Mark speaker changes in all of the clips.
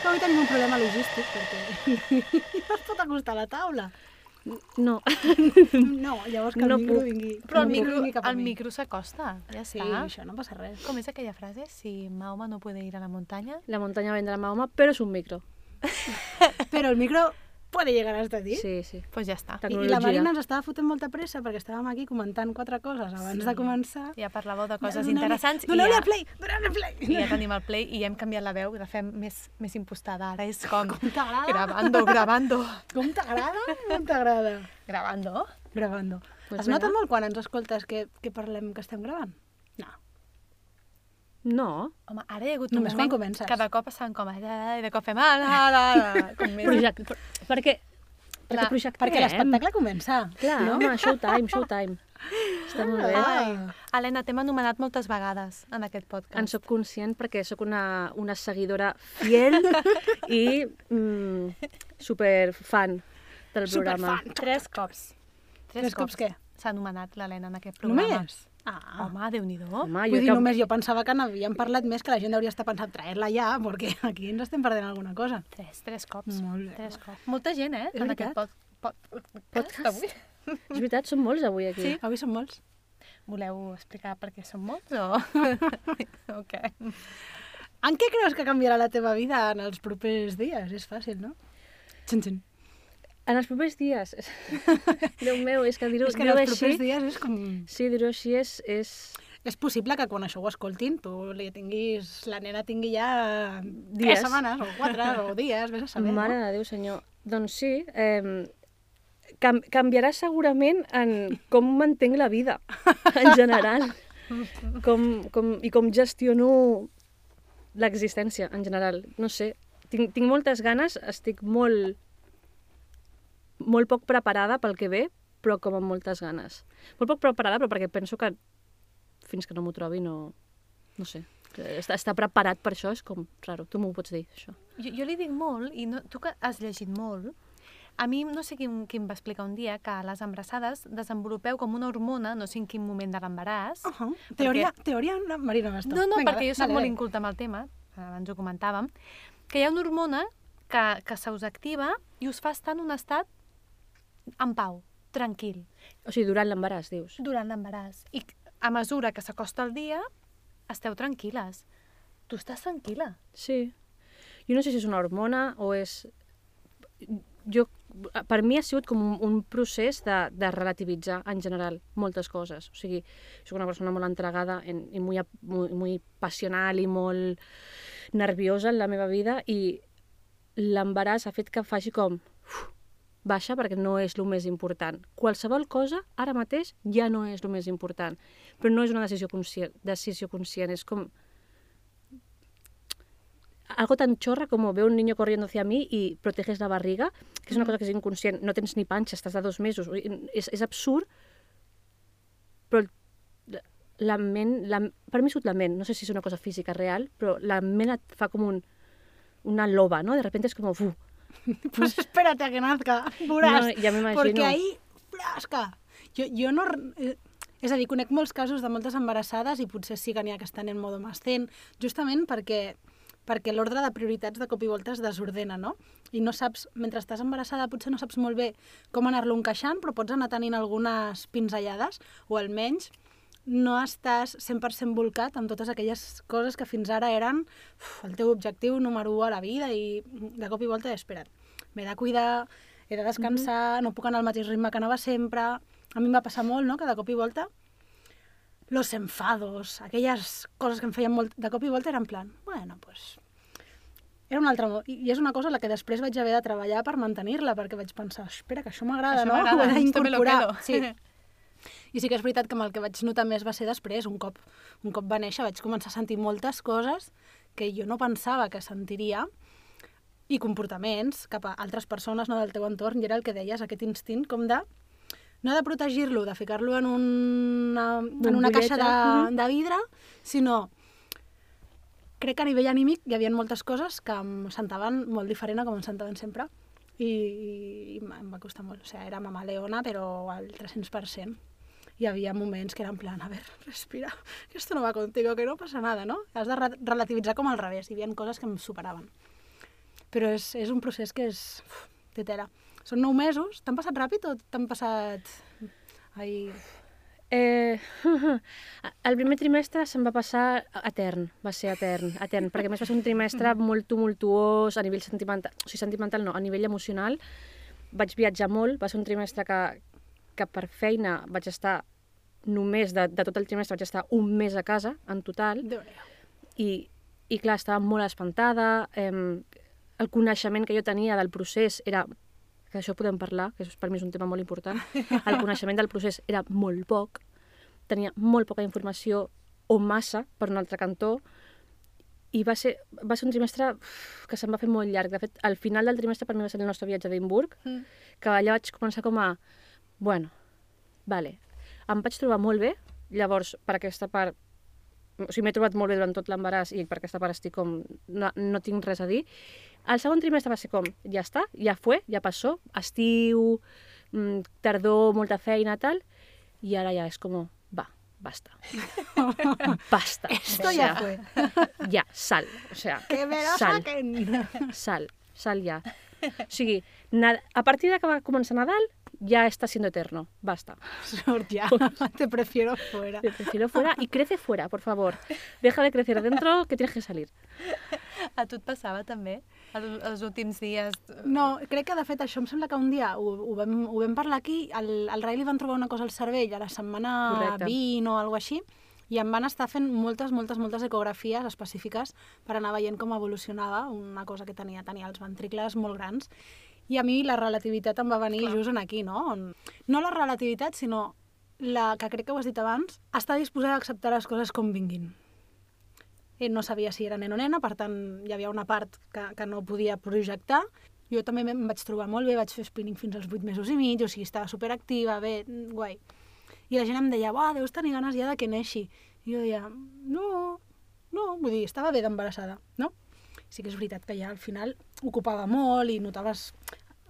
Speaker 1: Però avui tenim un problema logístic, perquè no es pot acostar a la taula.
Speaker 2: No.
Speaker 1: No, llavors que el
Speaker 2: No
Speaker 1: micro
Speaker 2: puc.
Speaker 1: vingui,
Speaker 3: Però el
Speaker 1: que
Speaker 3: micro,
Speaker 1: vingui cap a
Speaker 3: el
Speaker 1: mi.
Speaker 3: micro s'acosta, ja
Speaker 1: Sí,
Speaker 3: està.
Speaker 1: això no passa res.
Speaker 3: Com és aquella frase? Si Mahoma no puede ir a la montaña...
Speaker 2: La montaña vendrá Mahoma, pero es un micro.
Speaker 1: Però el micro puede llegar hasta ti.
Speaker 2: Sí, sí.
Speaker 3: Pues ja està.
Speaker 1: I, I la. Marina ens estava fotent molta pressa perquè estàvem aquí comentant quatre coses abans de començar.
Speaker 3: Ja parlàveu de coses
Speaker 1: Doneu-li-
Speaker 3: interessants i
Speaker 1: Doneu-li
Speaker 3: ja,
Speaker 1: a play, doneu-li a play.
Speaker 3: i ja tenim el play i ja hem canviat la veu i la fem més, més impostada. Ara és com...
Speaker 1: Com t'agrada?
Speaker 3: Grabando, grabando,
Speaker 1: Com t'agrada? Com t'agrada?
Speaker 3: grabando.
Speaker 1: Gravando.
Speaker 2: Pues
Speaker 1: es nota molt quan ens escoltes que, que parlem que estem gravant? No.
Speaker 3: Home, ara hi ha hagut un
Speaker 1: Només quan
Speaker 3: moment
Speaker 1: comences.
Speaker 3: que de cop estaven com... "Ah", I de cop fem... "Ah, la, la, la", Com més...
Speaker 2: Project... per- Perquè... Perquè
Speaker 3: Clar,
Speaker 2: projectem.
Speaker 1: Perquè l'espectacle comença.
Speaker 2: Clar,
Speaker 1: no?
Speaker 2: home, showtime, showtime. Està molt bé.
Speaker 3: Ai. Helena, t'hem anomenat moltes vegades en aquest podcast.
Speaker 2: En sóc conscient perquè sóc una, una seguidora fiel i mm, superfan del programa.
Speaker 1: Superfan.
Speaker 3: Tres cops.
Speaker 1: Tres cops què?
Speaker 3: S'ha anomenat l'Helena en aquest programa.
Speaker 1: Només? Ah.
Speaker 3: Home, Déu-n'hi-do.
Speaker 2: Home,
Speaker 1: Vull
Speaker 2: jo
Speaker 1: dir,
Speaker 2: que...
Speaker 1: només jo pensava que n'havíem parlat més, que la gent hauria estat pensant traer-la ja, perquè aquí ens estem perdent alguna cosa.
Speaker 3: Tres, tres cops.
Speaker 1: Molt bé.
Speaker 3: Tres cops. Molta gent, eh?
Speaker 1: És
Speaker 3: en
Speaker 1: veritat.
Speaker 3: aquest pod, pod, podcast avui.
Speaker 2: És veritat, són molts avui aquí.
Speaker 3: Sí.
Speaker 1: Avui són molts.
Speaker 3: Voleu explicar per què són molts o... o què?
Speaker 1: En què creus que canviarà la teva vida en els propers dies? És fàcil, no? Xin, xin.
Speaker 2: En els propers dies... Déu meu, és que dir-ho
Speaker 1: És que en els
Speaker 2: així...
Speaker 1: propers dies és com...
Speaker 2: Sí, dir-ho així és... és...
Speaker 1: És possible que quan això ho escoltin, tu li tinguis... La nena tingui ja...
Speaker 2: Dies.
Speaker 1: Tres setmanes, o quatre, o dies, vés a saber,
Speaker 2: Mare
Speaker 1: no?
Speaker 2: de Déu, senyor. Doncs sí, eh, cam canviarà segurament en com mantenc la vida, en general. Com, com, I com gestiono l'existència, en general. No sé, tinc, tinc moltes ganes, estic molt, molt poc preparada pel que ve, però com amb moltes ganes. Molt poc preparada, però perquè penso que fins que no m'ho trobi no... No sé. Que Estar, estar preparat per això és com raro. Tu m'ho pots dir, això.
Speaker 3: Jo, jo li dic molt, i no, tu que has llegit molt, a mi no sé qui, qui em va explicar un dia que les embarassades desenvolupeu com una hormona, no sé en quin moment de l'embaràs.
Speaker 1: Uh -huh. Teoria, teoria, no, Marina Bastó.
Speaker 3: No, no,
Speaker 1: Vinga,
Speaker 3: perquè jo soc molt inculta amb el tema, abans ho comentàvem, que hi ha una hormona que, que se us activa i us fa estar en un estat en pau, tranquil,
Speaker 2: O sigui, durant l'embaràs, dius.
Speaker 3: durant l'embaràs. I a mesura que s'acosta el dia, esteu tranquil·les. Tu estàs tranquil·la.
Speaker 2: Sí. Jo no sé si és una hormona o és... Jo, per mi ha sigut com un, un procés de, de relativitzar en general moltes coses. O sigui, soc una persona molt entregada en, i muy, muy, muy passional i molt nerviosa en la meva vida i l'embaràs ha fet que faci com uf, baixa perquè no és el més important. Qualsevol cosa, ara mateix, ja no és el més important. Però no és una decisió conscient, decisió conscient és com algo tan chorra como veo un niño corriendo hacia mí y proteges la barriga, que es una cosa que es inconscient, no tens ni panxa, estàs de dos mesos, és, és absurd, però la- ment, la, per mi sigut la ment, no sé si és una cosa física real, però la ment et fa com un, una loba, ¿no? De repente es como, ¡fu!
Speaker 1: Pues espérate a que nazca, veuràs.
Speaker 2: No, ja m'imagino.
Speaker 1: Perquè ahí, flasca. Jo, jo no... eh, És a dir, conec molts casos de moltes embarassades i potser sí que n'hi ha que estan en modo mastent, justament perquè perquè l'ordre de prioritats de cop i volta es desordena, no? I no saps, mentre estàs embarassada, potser no saps molt bé com anar-lo encaixant, però pots anar tenint algunes pinzellades, o almenys no estàs 100% volcat amb totes aquelles coses que fins ara eren uf, el teu objectiu número 1 a la vida i de cop i volta, espera't, m'he de cuidar, he de descansar, mm -hmm. no puc anar al mateix ritme que anava sempre. A mi em va passar molt, no?, que de cop i volta los enfados, aquelles coses que em feien molt... De cop i volta era en plan, bueno, pues... Era un altre... mo- I és una cosa la que després vaig haver de treballar per mantenir-la, perquè vaig pensar, espera, que això m'agrada,
Speaker 3: Això
Speaker 1: no?
Speaker 3: m'agrada,
Speaker 1: Ho he
Speaker 3: esto me lo quedo.
Speaker 1: Sí. I sí que és veritat que amb el que vaig notar més va ser després, un cop, un cop va néixer, vaig començar a sentir moltes coses que jo no pensava que sentiria i comportaments cap a altres persones no del teu entorn, i era el que deies, aquest instint com de no de protegir-lo, de ficar-lo en una, en una caixa de, de vidre, sinó crec que a nivell anímic hi havia moltes coses que em sentaven molt diferent a com em sentaven sempre i, i em va costar molt. O sigui, era mama leona, però al 300%. Hi havia moments que eren en plan, a ver, respira, que esto no va contigo, que no passa nada, no? Has de re relativitzar com al revés. Hi havia coses que em superaven. però és, és un procés que és... Uf, té tela. Són nou mesos. T'han passat ràpid o t'han passat... Ai...
Speaker 2: Eh, el primer trimestre se'm va passar etern, va ser etern, etern, perquè a més va ser un trimestre molt tumultuós a nivell sentimental, o sigui, sentimental no, a nivell emocional. Vaig viatjar molt, va ser un trimestre que, que per feina vaig estar només de, de tot el trimestre vaig estar un mes a casa, en total, i, i clar, estava molt espantada, eh, el coneixement que jo tenia del procés era que això podem parlar, que això per mi és un tema molt important, el coneixement del procés era molt poc, tenia molt poca informació o massa per un altre cantó, i va ser, va ser un trimestre que se'm va fer molt llarg. De fet, al final del trimestre per mi va ser el nostre viatge a Edimburg,
Speaker 3: Mm.
Speaker 2: que allà vaig començar com a... Bueno, vale, em vaig trobar molt bé, llavors per aquesta part o sigui, m'he trobat molt bé durant tot l'embaràs i per aquesta part estic com... No, no tinc res a dir. El segon trimestre va ser com, ja està, ja fue, ja passó, estiu, mm, tardor, molta feina, tal, i ara ja és com, va, basta. basta.
Speaker 1: Esto
Speaker 2: o
Speaker 1: ya
Speaker 2: sea,
Speaker 1: fue.
Speaker 2: Ja, sal. O sea,
Speaker 1: Que me lo
Speaker 2: sal,
Speaker 1: saquen.
Speaker 2: sal, sal ja. O sigui, a partir de que va començar Nadal, ja està siendo eterno. Basta.
Speaker 1: Ja. Te prefiero fuera.
Speaker 2: Te prefiero fuera y crece fuera, por favor. Deja de crecer adentro, que tienes que salir.
Speaker 3: A tu et passava també? El, els últims dies...
Speaker 1: No, crec que de fet això em sembla que un dia ho, ho, vam, ho vam parlar aquí, al, al Rai li van trobar una cosa al cervell a la setmana
Speaker 2: Correcte.
Speaker 1: 20 o alguna així, i em van estar fent moltes, moltes, moltes ecografies específiques per anar veient com evolucionava una cosa que tenia, tenia els ventricles molt grans. I a mi la relativitat em va venir
Speaker 3: Clar.
Speaker 1: just en aquí, no? On, no la relativitat, sinó la que crec que ho has dit abans, estar disposada a acceptar les coses com vinguin. Ell no sabia si era nen o nena, per tant, hi havia una part que, que no podia projectar. Jo també em vaig trobar molt bé, vaig fer spinning fins als 8 mesos i mig, o sigui, estava superactiva, bé, guai. I la gent em deia, uah, deus tenir ganes ja de que neixi. I jo deia, no, no, vull dir, estava bé d'embarassada, no? Sí que és veritat que ja al final ocupava molt i notaves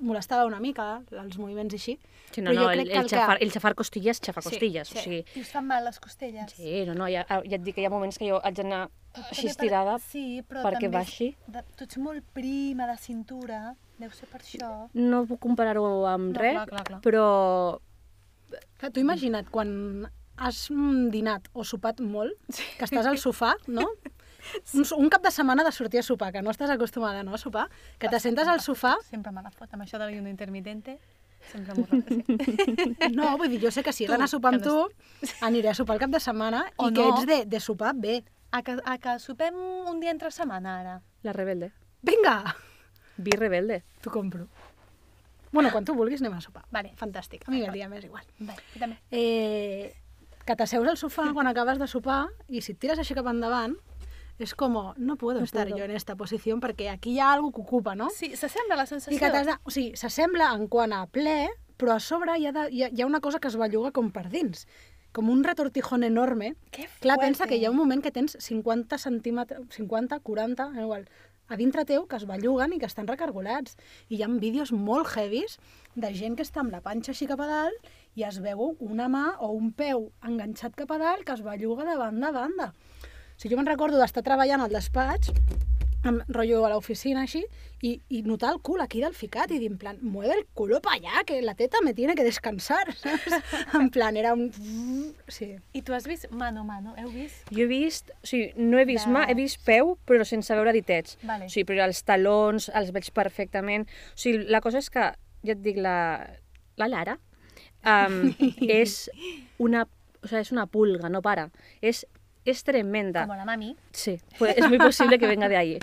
Speaker 1: molestava una mica els moviments així.
Speaker 2: Sí, no,
Speaker 1: Però jo
Speaker 2: no, el,
Speaker 1: crec que
Speaker 2: el,
Speaker 1: el que-
Speaker 2: xafar, el xafar costilles, xafar
Speaker 1: Sí,
Speaker 2: costilles.
Speaker 1: sí.
Speaker 2: O sigui,
Speaker 3: I us fan mal les costelles?
Speaker 2: sí, no, no, ja, ja et dic que hi ha moments que jo haig d'anar
Speaker 3: Però
Speaker 2: així
Speaker 3: per-
Speaker 2: estirada
Speaker 3: sí, però
Speaker 2: perquè
Speaker 3: també
Speaker 2: baixi.
Speaker 3: De, tu ets molt prima de cintura, deu ser per això.
Speaker 2: No puc comparar-ho amb
Speaker 3: No,
Speaker 2: res,
Speaker 3: clar, clar, clar.
Speaker 2: però
Speaker 1: Clar, tu imagina't quan has mm, dinat o sopat molt, que estàs al sofà, no? Un, un cap de setmana de sortir a sopar, que no estàs acostumada no, a sopar, que te sentes al sofà...
Speaker 3: Sempre me la fot, amb això de l'ayuno intermitente, sempre m'ho sí.
Speaker 1: No, vull dir, jo sé que si he
Speaker 3: Tu,
Speaker 1: d'anar a sopar amb
Speaker 3: que no
Speaker 1: tu, aniré a sopar el cap de setmana
Speaker 3: O
Speaker 1: i que
Speaker 3: no.
Speaker 1: ets de, de sopar bé.
Speaker 3: A que, a que sopem un dia entre setmana, ara.
Speaker 2: la rebelde.
Speaker 1: Vinga,
Speaker 2: Vi rebelde.
Speaker 1: t'ho compro. Bueno, quan tu vulguis anem a sopar.
Speaker 3: Vale.
Speaker 1: Fantàstic. A mi el dia m'és igual.
Speaker 3: També.
Speaker 1: Eh, que t'asseus al sofà quan acabes de sopar i si et tires així cap endavant, és com, no puedo
Speaker 2: No
Speaker 1: estar
Speaker 2: puedo.
Speaker 1: yo en esta posición perquè aquí hi ha algo que ocupa, no?
Speaker 3: Sí, s'assembla la sensació.
Speaker 1: I que t'has de... O sigui, s'assembla en quant a ple, però a sobre hi ha, de, hi, ha, hi ha una cosa que es belluga com per dins. Com un retortijón enorme.
Speaker 3: Que
Speaker 1: Clar,
Speaker 3: fuerte.
Speaker 1: pensa que hi ha un moment que tens 50 centímetres, 50, 40, igual, a dintre teu que es belluguen i que estan recargolats. I hi ha vídeos molt heavies de gent que està amb la panxa així cap a dalt i es veu una mà o un peu enganxat cap a dalt que es belluga de banda a banda. O sigui, jo me'n recordo d'estar treballant al despatx, amb rotllo a l'oficina així, i, i notar el cul aquí del ficat i dir, en plan, mueve el culo para allá, que la teta me tiene que descansar, saps? En plan, era un... Sí.
Speaker 3: I tu has vist mano a mano, heu vist?
Speaker 2: Jo he vist, o sigui, no he vist mà, he vist peu, però sense veure ditets.
Speaker 3: Vale.
Speaker 2: O sigui, però els talons els veig perfectament. O sigui, la cosa és que, ja et dic, la, la Lara um, és una, o sea, és una pulga, no para. És, és tremenda.
Speaker 3: Com la mami.
Speaker 2: Sí, pues es muy posible que venga de ahí.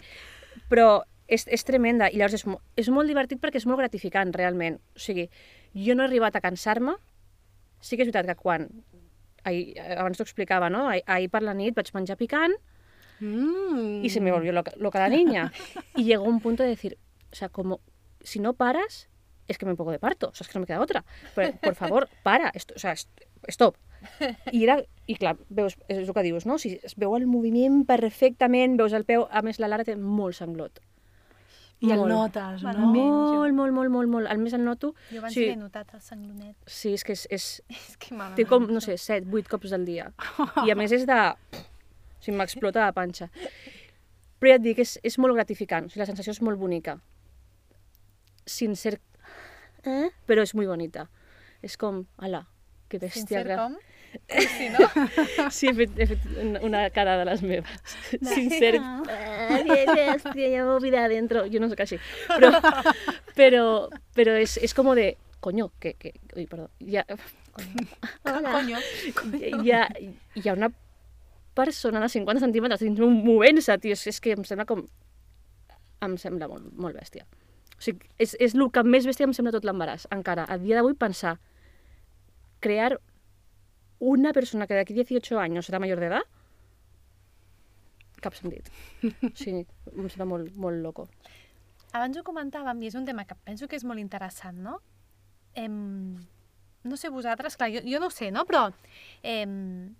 Speaker 2: Però és, és tremenda i llavors és, és molt divertit perquè és molt gratificant, realment. O sigui, jo no he arribat a cansar-me. Sí que és veritat que quan... Ahir, abans t'ho explicava, no? Ahir, ahir per la nit vaig menjar picant
Speaker 1: Mm.
Speaker 2: y se me volvió loca, loca la niña. Y llegó un punto de decir, o sea, como si no paras, es que me pongo de parto, o sea, es que no me queda otra. Pero, por favor, para, esto, o sea, stop. I, era, I clar, veus, és el que dius, no? O sigui, es veu el moviment perfectament, veus el peu, a més la Lara té molt sanglot.
Speaker 1: I el
Speaker 2: Molt.
Speaker 1: notes,
Speaker 3: Bueno,
Speaker 1: no?
Speaker 2: Molt, molt, molt, molt, molt. El més el noto...
Speaker 3: Jo abans
Speaker 2: sí,
Speaker 3: sí. l'he notat, el sanglonet.
Speaker 2: sí, és que és, és,
Speaker 3: És que m'ha
Speaker 2: té com, no sé, 7, 8 cops al dia. I a més és de... O sigui, m'explota la panxa. Però ja et dic, és, és molt gratificant, o sigui, la sensació és molt bonica. Sincer... Eh? Però és molt bonita. És com, ala, que bèstia.
Speaker 3: Sincer com? Sí, no?
Speaker 2: Sí, he fet, he fet una- cara de les meves. Sincer... Ah, que bèstia, ja m'ho vida dentro. Jo no soc així. Però, però, però és, és com de... Coño, que... que ui, perdó. Ja,
Speaker 3: Coño.
Speaker 2: hi, ha, hi ha una persona de 50 centímetres dins meu movent-se, tio. És, és que em sembla com... Em sembla molt, molt bèstia. O sigui, és, és el que més bèstia em sembla tot l'embaràs. Encara, a dia d'avui, pensar crear una persona que d'aquí 18 anys serà major d'edat, cap sentit. O sigui, em sembla molt, molt loco.
Speaker 3: Abans ho comentàvem i és un tema que penso que és molt interessant, no? Em... No sé vosaltres, clar, jo, jo no ho sé, no? Però em...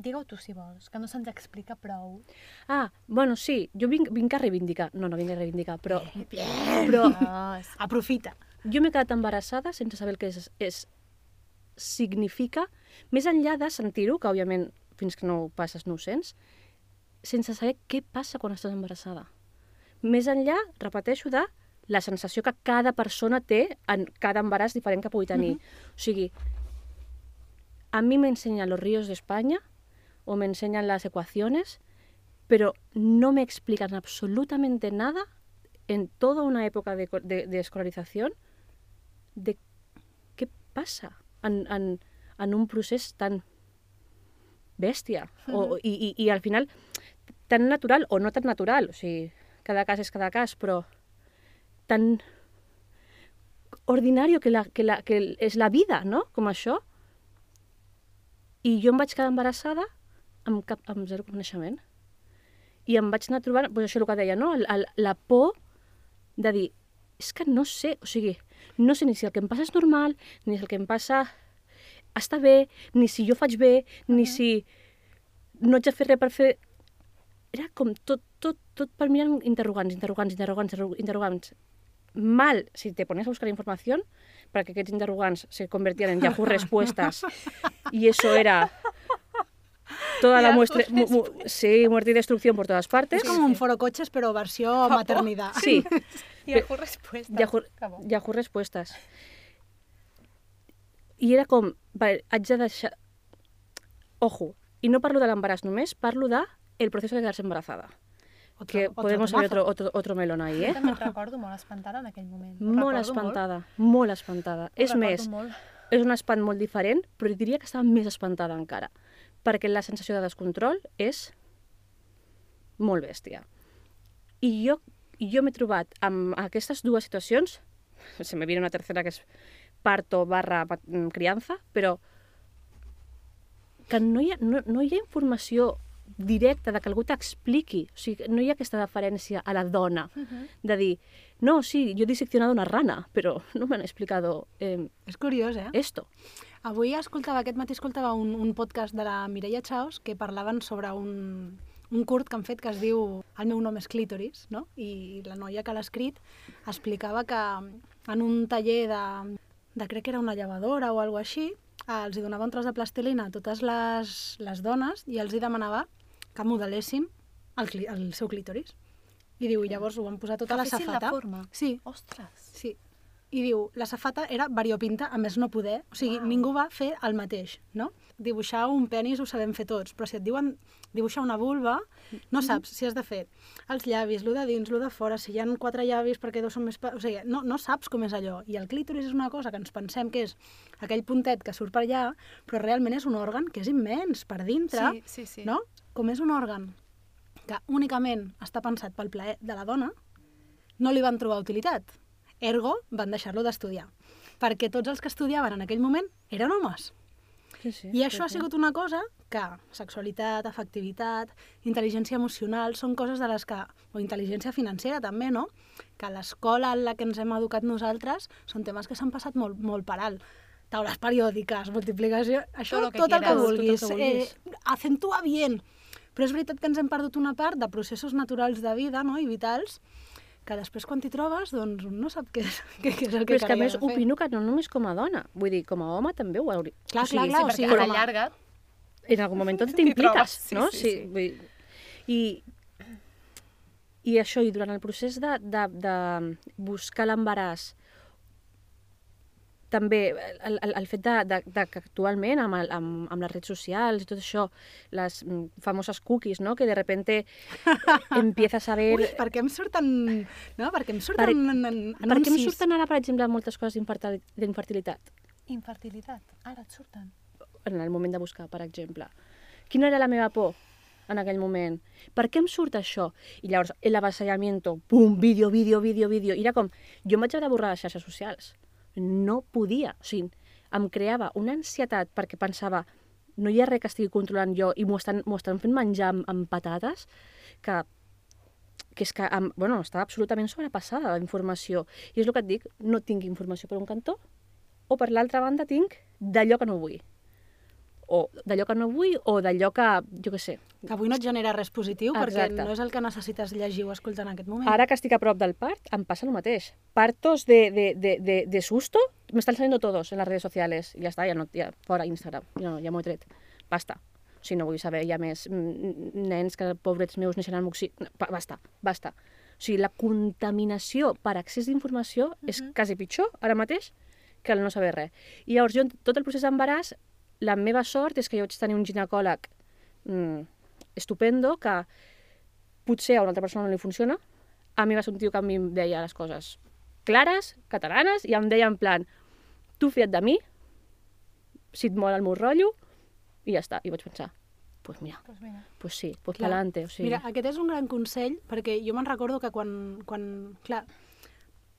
Speaker 3: digue-ho tu si vols, que no se'ns explica prou.
Speaker 2: Ah, bueno, sí, jo vinc, vinc a reivindicar. No, no vinc a reivindicar, però... Però
Speaker 3: Ah, és-
Speaker 1: Aprofita.
Speaker 2: jo m'he quedat embarassada sense saber el que és, és significa, més enllà de sentir-ho, que òbviament fins que no ho passes no ho sents, sense saber què passa quan estàs embarassada. Més enllà, repeteixo, de la sensació que cada persona té en cada embaràs diferent que pugui tenir. O sigui, a mi me enseñan los ríos de España o me enseñan las ecuaciones, pero no me explican absolutamente nada en toda una época de, de- de escolarización de què passa en, en, en un procés tan bèstia o, i, i, i al final tan natural o no tan natural, o sigui, cada cas és cada cas, però tan ordinari que, la, que, la, que és la vida, no?, com això. I jo em vaig quedar embarassada amb, cap, amb zero coneixement. I em vaig anar trobant, doncs això el que deia, no?, el, el, la por de dir, és que no sé, o sigui, no sé ni si el que em passa és normal, ni si el que em passa està bé, ni si jo faig bé, ni si no haig de fer res per fer... Era com tot, tot, tot per mirar interrogants, interrogants, interrogants, interro- interrogants. Mal si te pones a buscar información para que aquests interrogants se convertieran en Yahoo Respuestas y eso era toda la muestra... mu- mu- sí, muerte y destrucción por todas partes.
Speaker 1: És com un foro cotxes, però versió maternitat.
Speaker 2: Sí,
Speaker 3: Yahoo respuesta.
Speaker 2: Yahoo. Yahoo Respuestes. I era com, vale, haig de deixar... Ojo, i no parlo de l'embaràs només, parlo de el proceso de quedarse embarazada.
Speaker 1: Otro-
Speaker 2: que
Speaker 1: otro
Speaker 2: podemos abrir otro, otro, otro melón ahí,
Speaker 3: Jo
Speaker 2: eh?
Speaker 3: també et recordo molt espantada en aquell moment.
Speaker 2: Molt
Speaker 3: recordo
Speaker 2: espantada, molt, espantada.
Speaker 3: Ho
Speaker 2: És més,
Speaker 3: Molt.
Speaker 2: és un espant molt diferent, però diria que estava més espantada encara, perquè la sensació de descontrol és molt bèstia. I jo, jo m'he trobat amb aquestes dues situacions, se me viene una tercera que és parto barra mm, crianza, però que no hi ha, no, no hi ha informació directa de que algú t'expliqui. O sigui, no hi ha aquesta deferència a la dona de dir, no, sí, yo he diseccionado una rana, pero no me han explicado eh,
Speaker 1: És curiós, eh?
Speaker 2: esto.
Speaker 1: Avui escoltava, aquest matí escoltava un, un podcast de la Mireia Chaus que parlaven sobre un, un curt que han fet que es diu El meu nom és Clítoris, no? I la noia que l'ha escrit explicava que en un taller de, de crec que era una llevadora o alguna així, els hi donava un tros de plastilina a totes les, les dones i els hi demanava que modelessin el, el seu clítoris. I diu, i llavors ho van posar tota
Speaker 3: Que
Speaker 1: la
Speaker 3: fessin la
Speaker 1: safata.
Speaker 3: forma.
Speaker 1: Sí,
Speaker 3: Ostres.
Speaker 1: Sí. I diu, la safata era variopinta, a més no poder. O sigui, wow. ningú va fer el mateix, no? Dibuixar un penis ho sabem fer tots, però si et diuen dibuixar una vulva, no saps si has de fer els llavis, lo de dins, lo de fora, si hi ha quatre llavis perquè dos són més... O sigui, no, no saps com és allò. I el clítoris és una cosa que ens pensem que és aquell puntet que surt per allà, però realment és un òrgan que és immens per dintre,
Speaker 3: Sí, sí, sí.
Speaker 1: no? Com és un òrgan que únicament està pensat pel plaer de la dona, no li van trobar utilitat. Ergo, van deixar-lo d'estudiar. Perquè tots els que estudiaven en aquell moment eren homes.
Speaker 2: Sí, sí,
Speaker 1: I això ha sigut una cosa que sexualitat, afectivitat, intel·ligència emocional, són coses de les que... o intel·ligència financera també, no? Que l'escola en la que ens hem educat nosaltres són temes que s'han passat molt, molt per alt. Taules periòdiques, multiplicació... Això,
Speaker 3: Tot lo que
Speaker 1: tot el que
Speaker 3: quieras, tot el
Speaker 1: vulguis.
Speaker 2: que vulguis.
Speaker 1: Eh, acentua bien. Però és veritat que ens hem perdut una part de processos naturals de vida no? i vitals que després quan t'hi trobes doncs no sap què és, què, què és el que
Speaker 2: Però és que a més
Speaker 1: fer.
Speaker 2: opino que no només com a dona, vull dir, com a home també ho hauria...
Speaker 1: Clar,
Speaker 2: o sigui,
Speaker 1: clar, clar, o
Speaker 3: perquè
Speaker 1: sigui,
Speaker 3: a la llarga...
Speaker 2: En algun moment tot t'impliques,
Speaker 3: sí,
Speaker 2: no?
Speaker 3: sí, sí.
Speaker 2: Vull dir, I I això, i durant el procés de, de, de buscar l'embaràs, també el, el, el fet de, de, de que actualment amb, el, amb, amb les redes socials i tot això, les mm, famoses cookies, no? que de repente empiezas a ver...
Speaker 1: Ui, per què em surten... No? Per què em surten
Speaker 2: Per-
Speaker 1: en, en,
Speaker 2: Per què em
Speaker 1: anuncis?
Speaker 2: surten ara, per exemple, moltes coses d'infertili- d'infertilitat?
Speaker 3: Infertilitat. Ara et surten.
Speaker 2: En el moment de buscar, per exemple. Quina era la meva por en aquell moment? Per què em surt això? I llavors, el avasallamiento, pum, vídeo, vídeo, vídeo, vídeo. I era com, jo em vaig haver de borrar les xarxes socials. No podia. O sigui, em creava una ansietat perquè pensava no hi ha res que estigui controlant jo i m'ho estan, estan fent menjar amb, amb patates que que és que, em, bueno, estava absolutament sobrepassada la informació. I és el que et dic, no tinc informació per un cantó, o per l'altra banda tinc d'allò que no vull. O d'allò que no vull, o d'allò que, jo què sé.
Speaker 1: Que avui no et genera res positiu, perquè
Speaker 2: Exacte.
Speaker 1: no és el que necessites llegir o escoltar en aquest moment.
Speaker 2: Ara que estic a prop del part, em passa el mateix. Partos de, de, de, de, de susto, me están saliendo todos en las redes sociales. I ja està, ja no, ja, fora Instagram, no, ja m'ho he tret. Basta. O sigui, no vull saber ja més mm, nens que, pobrets meus, neixen amb oxi... No, ba- basta, basta. O sigui, la contaminació per accés d'informació és quasi pitjor ara mateix que el no saber res. I llavors jo, tot el procés d'embaràs, la meva sort és que jo vaig tenir un ginecòleg mm, estupendo que potser a una altra persona no li funciona. A mi va ser un tio que a mi em deia les coses clares, catalanes, i em deia en plan, tu fia't de mi, si et mola el meu rotllo, i ja està. I vaig pensar, pues mira,
Speaker 3: Pues mira.
Speaker 2: pues sí, pues
Speaker 1: Clar.
Speaker 2: pa'lante. O sigui,
Speaker 1: Mira, aquest és un gran consell, perquè jo me'n recordo que quan, quan, clar,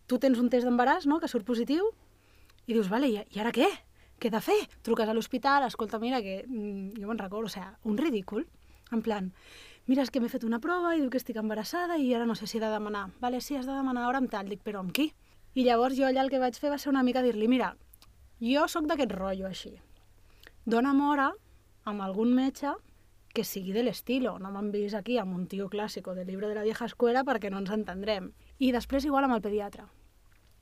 Speaker 1: tu tens un test d'embaràs, no?, que surt positiu, i dius, vale, i, i ara què? Què he de fer? Truques a l'hospital, escolta, mira, que mm, jo me'n recordo, o sigui, un ridícul, en plan, mira, és que m'he fet una prova i diu que estic embarassada i ara no sé si he de demanar. Vale, sí, has de demanar hora amb tal. Dic, però amb qui? I llavors jo allà el que vaig fer va ser una mica dir-li, mira, jo sóc d'aquest rotllo així. Dóna'm hora amb algun metge que sigui de l'estilo. No m'han vist aquí amb un tio clàssico del llibre de la vieja escuela perquè no ens entendrem. I després igual amb el pediatre.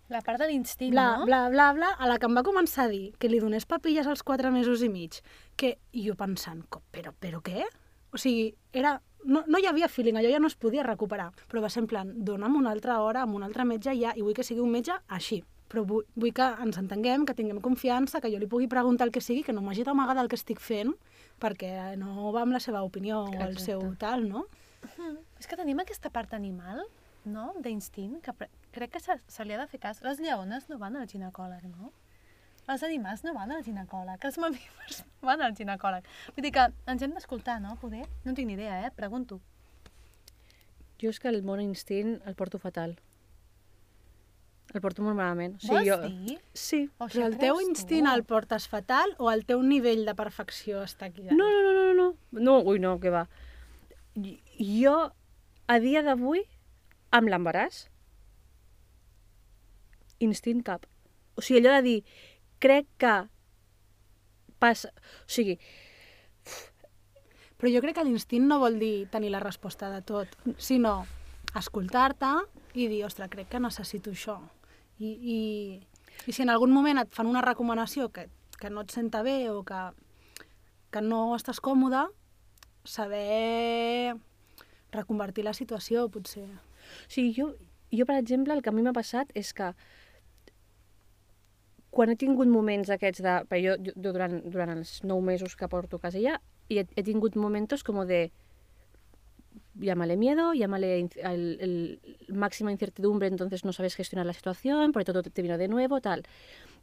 Speaker 3: La part de l'instint,
Speaker 1: Bla,
Speaker 3: no?
Speaker 1: bla, bla, bla, a la que em va començar a dir que li donés papilles als quatre mesos i mig, que i jo pensant, "Co- però, però què? O sigui, era... No, no hi havia feeling, allò ja no es podia recuperar, però va ser en plan, dona'm una altra hora amb un altre metge ja, i vull que sigui un metge així. Però vull, vull que ens entenguem, que tinguem confiança, que jo li pugui preguntar el que sigui, que no m'hagi d'amagar del que estic fent, perquè no va amb la seva opinió o el seu tal, no?
Speaker 3: Mm. És que tenim aquesta part animal, no?, d'instint, que pre- crec que se, se li ha de fer cas. Les lleones no van al ginecòleg, no? Els animals no van al ginecòleg, els mamífers no van al ginecòleg. Vull dir que ens hem d'escoltar, no? Poder? No tinc ni idea, eh? Pregunto.
Speaker 2: Jo és que el mon instint el porto fatal. El porto molt malament. O
Speaker 3: Vols
Speaker 2: sigui, jo...
Speaker 3: dir?
Speaker 2: Sí.
Speaker 3: O
Speaker 1: Però el teu instint
Speaker 3: tu?
Speaker 1: el portes fatal o el teu nivell de perfecció està aquí dalt?
Speaker 2: No, no, no, no, no. No, ui, no, què va. Jo, a dia d'avui, amb l'embaràs, instint cap. O sigui, allò de dir, crec que passa... O sigui,
Speaker 1: Però jo crec que l'instint no vol dir tenir la resposta de tot, sinó escoltar-te i dir, ostres, crec que necessito això. I, i, i si en algun moment et fan una recomanació que, que no et senta bé o que, que no estàs còmode, saber reconvertir la situació, potser.
Speaker 2: O sigui, jo, jo, per exemple, el que a mi m'ha passat és que quan he tingut moments aquests de... Perquè jo, jo, durant, durant els nou mesos que porto a casa ja, he, he tingut momentos como de... Llámale miedo, llámale el, el máxima incertidumbre, entonces no sabes gestionar la situación, porque todo te vino de nuevo, tal.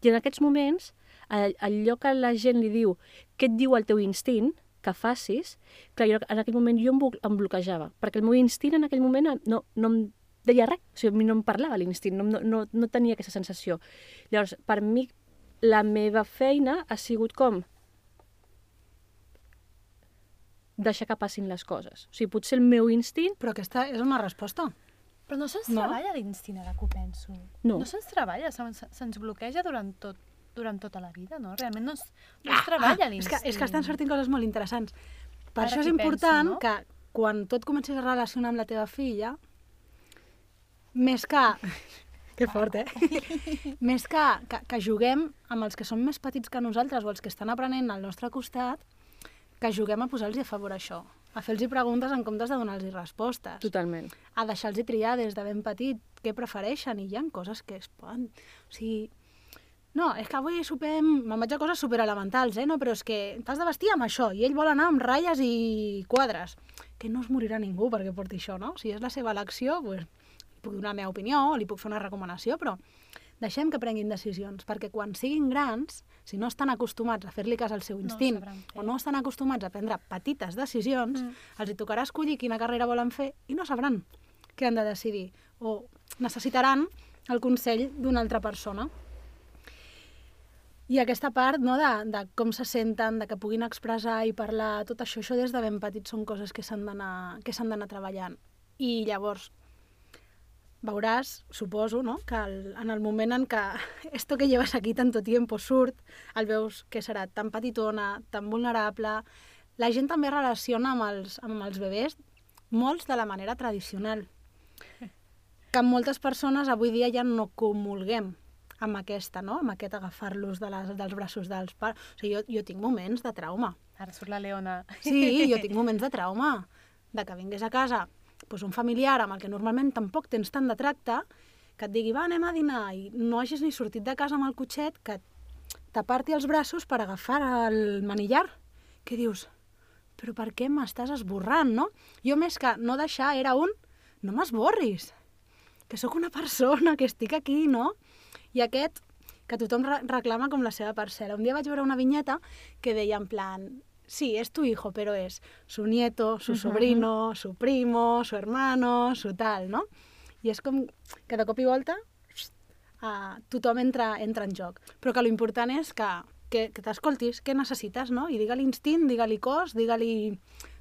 Speaker 2: I en aquests moments, all- allò que la gent li diu, què et diu el teu instint, que facis, clar, jo en aquell moment jo em, em bloquejava, perquè el meu instint en aquell moment no, no em deia res, o sigui, a mi no em parlava l'instint, no, no, no, no tenia aquesta sensació. Llavors, per mi, la meva feina ha sigut com deixar que passin les coses. O sigui, potser el meu instint...
Speaker 1: Però aquesta és una resposta.
Speaker 3: Però no se'ns
Speaker 1: No?
Speaker 3: treballa l'instint, ara que ho penso.
Speaker 2: No.
Speaker 3: No se'ns treballa, se'ns se'ns bloqueja durant tot durant tota la vida, no? Realment no es, no es treballa
Speaker 1: és,
Speaker 3: l'instint.
Speaker 1: que, és que estan sortint coses molt interessants. Per
Speaker 3: Ara
Speaker 1: això és important
Speaker 3: penso, no?
Speaker 1: que quan tot comencis a relacionar amb la teva filla, més que... Que fort, eh? més que, que, que juguem amb els que són més petits que nosaltres o els que estan aprenent al nostre costat, que juguem a posar-los a favor això. a fer-los preguntes en comptes de donar-los respostes.
Speaker 2: Totalment.
Speaker 1: A deixar-los triar des de ben petit què prefereixen i hi ha coses que es poden... O sigui, no, és que avui sopem... Me'n vaig a coses superelementals, eh? No, però és que t'has de vestir amb això i ell vol anar amb ratlles i quadres. Que no es morirà ningú perquè porti això, no? Si és la seva elecció, pues, li puc donar la meva opinió, li puc fer una recomanació, però deixem que prenguin decisions, perquè quan siguin grans, si no estan acostumats a fer-li cas al seu instint,
Speaker 3: fer.
Speaker 1: o no estan acostumats a prendre petites decisions,
Speaker 3: Mm.
Speaker 1: els hi tocarà escollir quina carrera volen fer i no sabran què han de decidir, o necessitaran el consell d'una altra persona. I aquesta part no, de, de com se senten, de que puguin expressar i parlar, tot això, això des de ben petits són coses que s'han d'anar treballant. I llavors veuràs, suposo, no? que el, en el moment en què esto que llevas aquí tanto tiempo surt, el veus que serà tan petitona, tan vulnerable... La gent també relaciona amb els, amb els bebès molts de la manera tradicional que moltes persones avui dia ja no comulguem amb aquesta, no? amb aquest agafar-los de les, dels braços dels pares. O sigui, jo, jo tinc moments de trauma.
Speaker 3: Ara surt la Leona.
Speaker 1: Sí, jo tinc moments de trauma, de que vingués a casa doncs un familiar amb el que normalment tampoc tens tant de tracte, que et digui, va, anem a dinar, i no hagis ni sortit de casa amb el cotxet, que t'aparti els braços per agafar el manillar. Que dius, però per què m'estàs esborrant, no? Jo més que no deixar era un, no m'esborris, que sóc una persona, que estic aquí, no? I aquest, que tothom re reclama com la seva parcel·la. Un dia vaig veure una vinyeta que deia en plan, sí, es tu hijo, pero es su nieto, su sobrino, su primo, su hermano, su tal, no? I és com que de cop i volta uh, tothom entra, entra en joc. Però que l'important és que, que, que t'escoltis, què necessites, no? I digue-li instint, digue-li cos, digue-li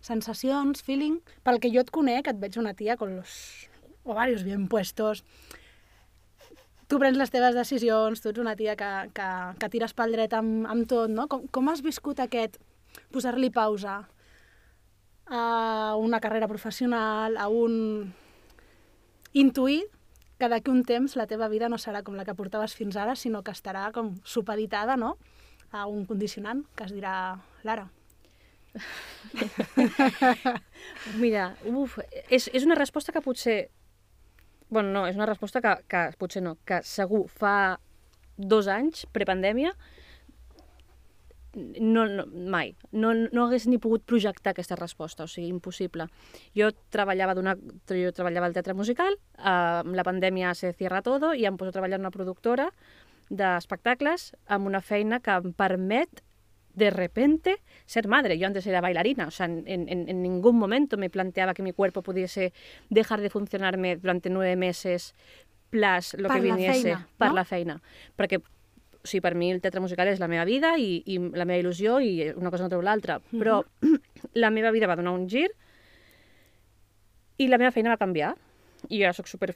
Speaker 1: sensacions, feeling. Pel que jo et conec, et veig una tia con los ovarios bien puestos, tu prens les teves decisions, tu ets una tia que, que, que tires pel dret amb, amb tot, no? Com, com has viscut aquest posar-li pausa a una carrera professional, a un... intuir que d'aquí un temps la teva vida no serà com la que portaves fins ara, sinó que estarà com supeditada, no?, a un condicionant que es dirà Lara.
Speaker 2: Mira, uf, és, és una resposta que potser... bueno, no, és una resposta que, que potser no, que segur fa dos anys, prepandèmia, no, no, mai. No, no hagués ni pogut projectar aquesta resposta, o sigui, impossible. Jo treballava, d'una, jo treballava al teatre musical, eh, amb la pandèmia se cierra todo i em poso a treballar en una productora d'espectacles amb una feina que em permet de repente ser madre. Yo antes era bailarina, o sea, en, en, en ningún momento me planteaba que mi cuerpo pudiese dejar de funcionarme durante nueve meses plus lo
Speaker 1: Per
Speaker 2: que
Speaker 1: la
Speaker 2: viniese
Speaker 1: feina,
Speaker 2: per
Speaker 1: no?
Speaker 2: la feina. Perquè sigui, per mi el teatre musical és la meva vida i, i la meva il·lusió i una cosa no treu l'altra. Però la meva vida va donar un gir i la meva feina va canviar. I jo sóc super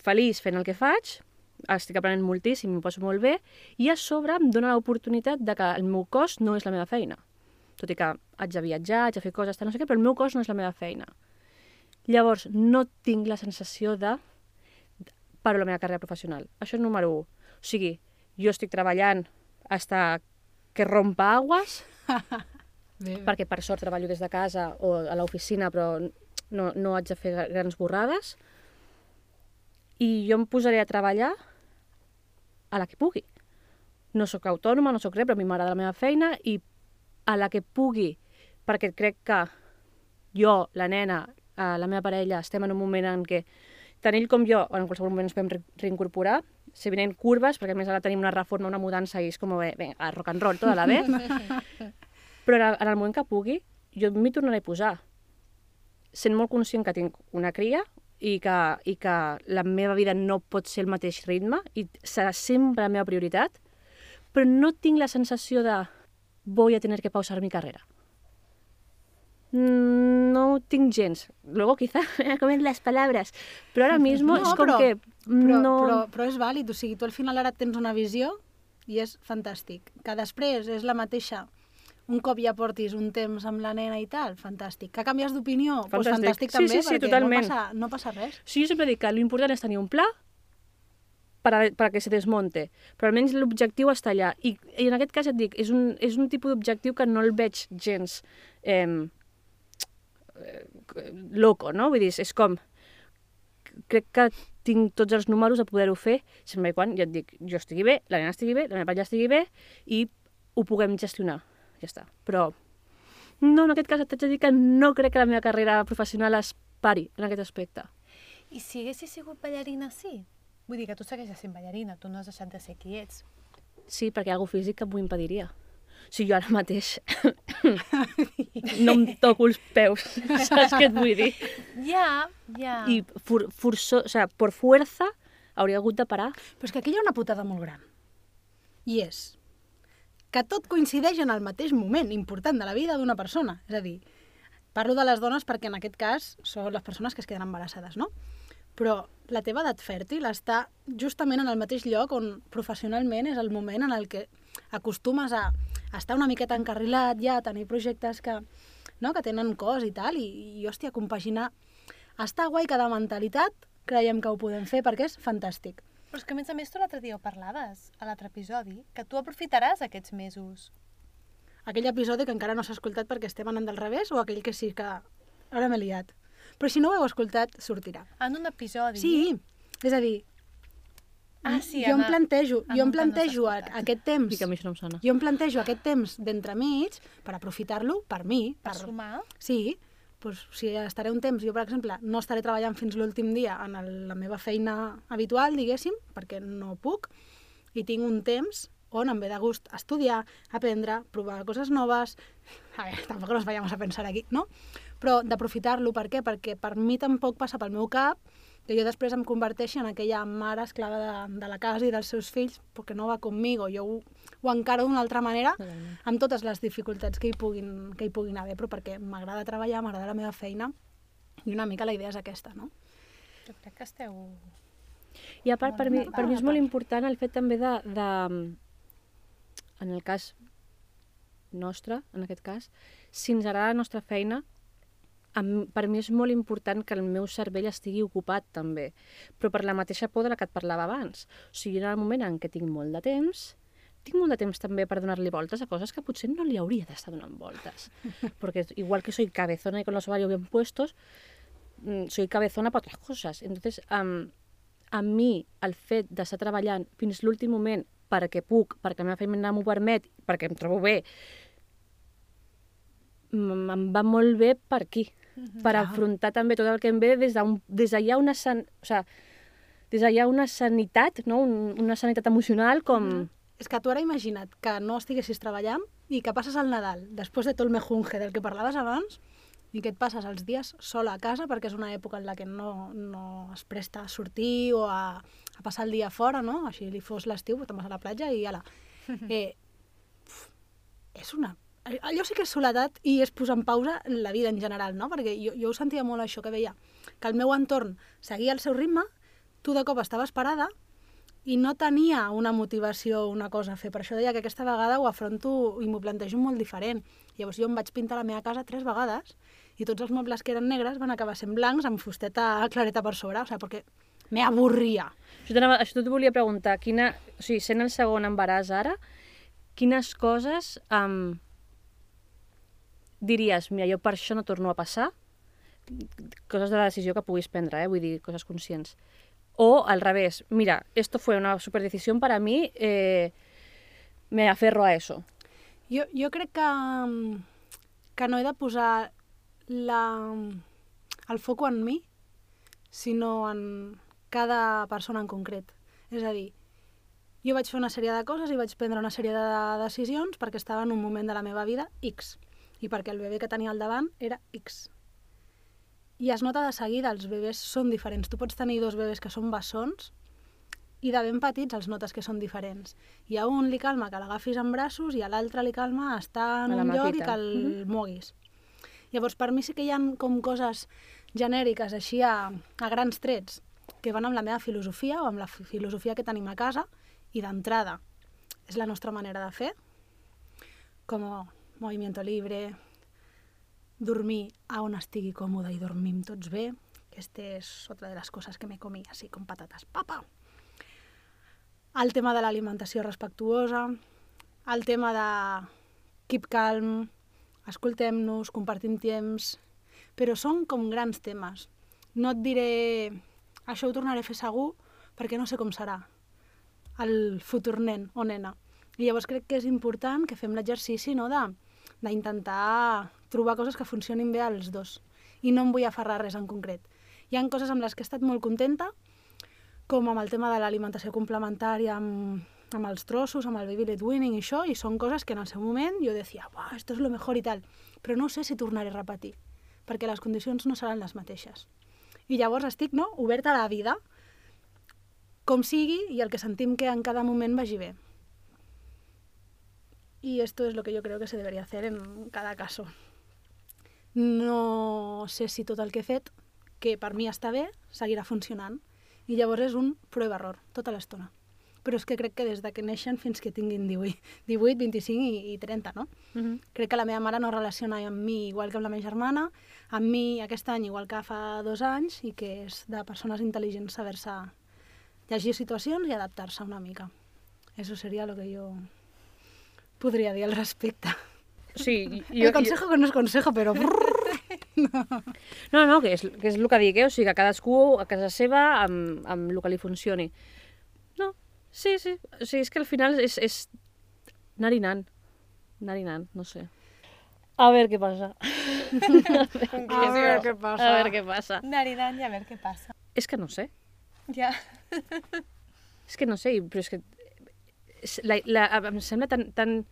Speaker 2: feliç fent el que faig, estic aprenent moltíssim, m'ho passo molt bé, i a sobre em dona l'oportunitat de que el meu cos no és la meva feina. Tot i que haig de viatjar, haig de fer coses, no sé què, però el meu cos no és la meva feina. Llavors, no tinc la sensació de paro la meva carrera professional. Això és número 1. O sigui, jo estic treballant hasta que rompa aguas,
Speaker 1: Bé, bé.
Speaker 2: perquè per sort treballo des de casa o a l'oficina, però no, no haig de fer grans borrades. I jo em posaré a treballar a la que pugui. No sóc autònoma, no sóc res, però a mi m'agrada la meva feina i a la que pugui, perquè crec que jo, la nena, eh, la meva parella, estem en un moment en què tant ell com jo, en qualsevol moment ens podem re reincorporar, se venen curves, perquè a més ara tenim una reforma, una mudança i és com, bé, bé, a rock and roll, tota la vez. Però en el, en el moment que pugui, jo m'hi tornaré a posar. Sent molt conscient que tinc una cria i que, i que la meva vida no pot ser el mateix ritme i serà sempre la meva prioritat, però no tinc la sensació de voy a tener que pausar mi carrera. Mm, No ho tinc gens. Luego quizá me comen las palabras, però ara mismo
Speaker 1: No,
Speaker 2: és com
Speaker 1: però-
Speaker 2: que
Speaker 1: Però,
Speaker 2: no...
Speaker 1: però, però és vàlid, o sigui, tu al final ara tens una visió i és fantàstic. Que després és la mateixa un cop ja portis un temps amb la nena i tal, fantàstic. Que canvies d'opinió, doncs
Speaker 2: Fantàstic.
Speaker 1: fantàstic
Speaker 2: Sí,
Speaker 1: també,
Speaker 2: sí, sí,
Speaker 1: perquè
Speaker 2: totalment.
Speaker 1: No, passa, no passa res.
Speaker 2: Sí, jo sempre dic que l'important és tenir un pla per a, per a que se desmonte, però almenys l'objectiu està allà. I, I en aquest cas et dic, és un, és un tipus d'objectiu que no el veig gens... Eh, loco, no? Vull dir, és com... Crec que tinc tots els números a poder-ho fer, sempre i quan ja et dic, jo estigui bé, la nena estigui bé, la meva parella estigui bé, i ho puguem gestionar. Ja està. Però no, en aquest cas t'haig de dir que no crec que la meva carrera professional es pari en aquest aspecte.
Speaker 3: I si haguessis sigut ballarina, sí? Vull dir que tu segueixes sent ballarina, tu no has deixat de ser qui ets.
Speaker 2: Sí, perquè hi ha físic que m'ho impediria. Sigui, jo ara mateix no em toco els peus, saps què et vull dir?
Speaker 3: Ja, ja.
Speaker 2: I for, forçó, o sea, por fuerza hauria hagut de parar.
Speaker 1: Però és que aquí hi ha una putada molt gran. I és que tot coincideix en el mateix moment important de la vida d'una persona. És a dir, parlo de les dones perquè en aquest cas són les persones que es queden embarassades, no? Però la teva edat fèrtil està justament en el mateix lloc on professionalment és el moment en el que acostumes a estar una miqueta encarrilat ja, a tenir projectes que, no, que tenen cos i tal, i, i hòstia, compaginar... Està guai cada mentalitat, creiem que ho podem fer perquè és fantàstic.
Speaker 3: Però és que, a més a més, tu l'altre dia ho parlaves, a l'altre episodi, que tu aprofitaràs aquests mesos.
Speaker 1: Aquell episodi que encara no s'ha escoltat perquè estem anant del revés o aquell que sí que ara m'he liat. Però si no ho heu escoltat, sortirà.
Speaker 3: En un episodi...
Speaker 1: Sí, és a dir,
Speaker 3: Ah, sí,
Speaker 1: jo em plantejo,
Speaker 3: en
Speaker 1: jo
Speaker 3: un
Speaker 1: em
Speaker 3: no
Speaker 1: plantejo a-
Speaker 3: escoltat.
Speaker 1: aquest temps,
Speaker 2: I que a mi això no em sona.
Speaker 1: jo em plantejo aquest temps d'entremig per aprofitar-lo per mi.
Speaker 3: Per
Speaker 1: Per...
Speaker 3: sumar.
Speaker 1: Sí, doncs, si estaré un temps, jo per exemple, no estaré treballant fins l'últim dia en el, la meva feina habitual, diguéssim, perquè no puc, i tinc un temps on em ve de gust estudiar, aprendre, provar coses noves... A veure, tampoc nos vayamos a pensar aquí, no? Però d'aprofitar-lo, per què? Perquè per mi tampoc passa pel meu cap que jo després em converteixi en aquella mare esclava de, de la casa i dels seus fills, perquè no va conmigo, jo ho, ho encaro d'una altra manera, amb totes les dificultats que hi puguin, que hi puguin haver, però perquè m'agrada treballar, m'agrada la meva feina, i una mica la idea és aquesta, no?
Speaker 3: Jo crec que esteu...
Speaker 2: I a part, per mi, per mi és molt important el fet també de, de... En el cas nostre, en aquest cas, si ens agrada la nostra feina, em, per mi és molt important que el meu cervell estigui ocupat també, però per la mateixa por de la que et parlava abans. O sigui, en el moment en què tinc molt de temps, tinc molt de temps també per donar-li voltes a coses que potser no li hauria d'estar donant voltes. Porque igual que soy cabezona y con los ovarios bien puestos, mm, soy cabezona para otras cosas. Entonces, um, a mi el fet d'estar treballant fins l'últim moment perquè puc, perquè la meva feina m'ho permet, perquè em trobo bé, em va molt bé per aquí, per
Speaker 1: Clar.
Speaker 2: afrontar també tot el que em ve des d'allà una, san, o sea, des d'allà una sanitat, no? Un, una sanitat emocional com...
Speaker 1: És que tu ara imagina't que no estiguessis treballant i que passes el Nadal, després de tot el mejunge del que parlaves abans, i que et passes els dies sola a casa perquè és una època en la que no, no es presta a sortir o a, a passar el dia fora, no? Així li fos l'estiu, te'n vas a la platja i ala. Eh, és una... Allò sí que és soledat i és posar en pausa la vida en general, no? Perquè jo, jo ho sentia molt això que veia, que el meu entorn seguia el seu ritme, tu de cop estaves parada i no tenia una motivació, una cosa a fer. Per això deia que aquesta vegada ho afronto i m'ho plantejo molt diferent. Llavors jo em vaig pintar la meva casa tres vegades i tots els mobles que eren negres van acabar sent blancs amb fusteta clareta per sobre, o sigui, perquè me avorria.
Speaker 2: Això t'ho volia preguntar, quina, o sigui, sent el segon embaràs ara, quines coses um, diries, mira, jo per això no torno a passar, coses de la decisió que puguis prendre, eh? vull dir, coses conscients. O al revés, mira, esto fue una superdecisión para mí, eh, me aferro a eso.
Speaker 1: Jo, jo crec que, mm, que no he de posar la, el foco en mi, sinó en cada persona en concret. És a dir, jo vaig fer una sèrie de coses i vaig prendre una sèrie de decisions perquè estava en un moment de la meva vida X i perquè el bebè que tenia al davant era X. I es nota de seguida, els bebès són diferents. Tu pots tenir dos bebès que són bessons i de ben petits els notes que són diferents. I a un li calma que l'agafis en braços i a l'altre li calma estar en un lloc i que el moguis. Llavors, per mi sí que hi ha com coses genèriques, així a, a grans trets, que van amb la meva filosofia o amb la fi- filosofia que tenim a casa, i d'entrada és la nostra manera de fer, com movimiento libre, dormir a on estigui còmode i dormim tots bé. Aquesta és otra de les coses que me comí, així com patates. Papa! El tema de l'alimentació respectuosa, el tema de keep calm, escoltem-nos, compartim temps, però són com grans temes. No et diré això ho tornaré a fer segur perquè no sé com serà el futur nen o nena. I llavors crec que és important que fem l'exercici no, de d'intentar trobar coses que funcionin bé als dos. I no em vull aferrar res en concret. Hi han coses amb les que he estat molt contenta, com amb el tema de l'alimentació complementària amb, amb els trossos, amb el baby led winning i això, i són coses que en el seu moment jo decía, Buah, esto es lo mejor i tal, però no sé si tornaré a repetir, perquè les condicions no seran les mateixes. I llavors estic no, oberta a la vida, com sigui i el que sentim que en cada moment vagi bé. Y esto es lo que yo creo que se debería hacer en cada caso. No sé si tot el que he fet, que per mi està bé, seguirà funcionant. I llavors és un prova-error, tota l'estona. Però és que crec que des de que neixen fins que tinguin 18, 18 25 i, i 30, no?
Speaker 2: Mm -hmm.
Speaker 1: Crec que la meva mare no relaciona amb mi igual que amb la meva germana, amb mi aquest any igual que fa dos anys, i que és de persones intel·ligents saber-se llegir situacions i adaptar-se una mica. Eso sería lo que yo podria dir al respecte.
Speaker 2: Sí,
Speaker 1: Jo, el consejo que no és consejo, però...
Speaker 2: No, no, que és, que és el que dic, eh? O sigui, que cadascú a casa seva amb, amb el que li funcioni. No, sí, sí. O sigui, és que al final és, és anar i anant. Anar i anant, no sé. A veure què passa.
Speaker 1: A veure què passa.
Speaker 2: A veure què passa.
Speaker 3: Narinant i a veure què passa.
Speaker 2: És que no sé.
Speaker 3: Ja.
Speaker 2: És que no sé, però és que... La, la, em sembla tan, tan,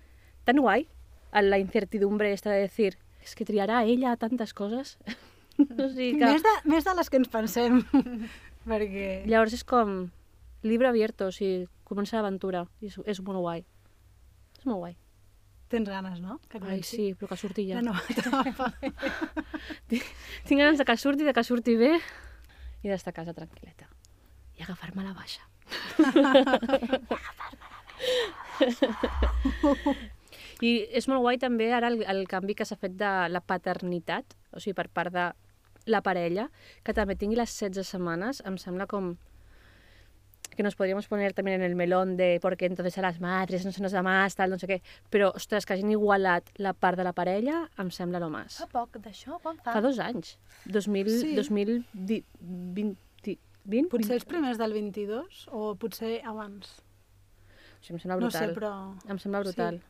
Speaker 2: tan guai la incertidumbre esta de decir és que triarà ella tantes coses. o sigui que...
Speaker 1: Més, de, més de les que ens pensem. Perquè...
Speaker 2: Llavors és com llibre abierto, o sigui, comença l'aventura. És, és molt guai. És molt guai.
Speaker 1: Tens ganes, no? Que
Speaker 2: Ai, sí, però que surti ja.
Speaker 1: La nova etapa.
Speaker 2: Tinc ganes de que surti, de que surti bé i d'estar a casa tranquil·leta. I agafar-me la baixa. I és molt guai també ara el, el canvi que s'ha fet de la paternitat, o sigui, per part de la parella, que també tingui les 16 setmanes, em sembla com que nos podríamos poner también en el melón de porque entonces a las madres no se nos da más, tal, no sé què, però, ostres, que hagin igualat la part de la parella, em sembla lo más.
Speaker 3: Fa poc d'això, quan fa?
Speaker 2: Fa dos anys. 2000,
Speaker 1: Sí.
Speaker 2: 2020, 20,
Speaker 1: Potser els primers del 22 o potser abans.
Speaker 2: O sigui, em sembla
Speaker 1: No sé,
Speaker 2: brutal.
Speaker 1: però...
Speaker 2: Em sembla brutal.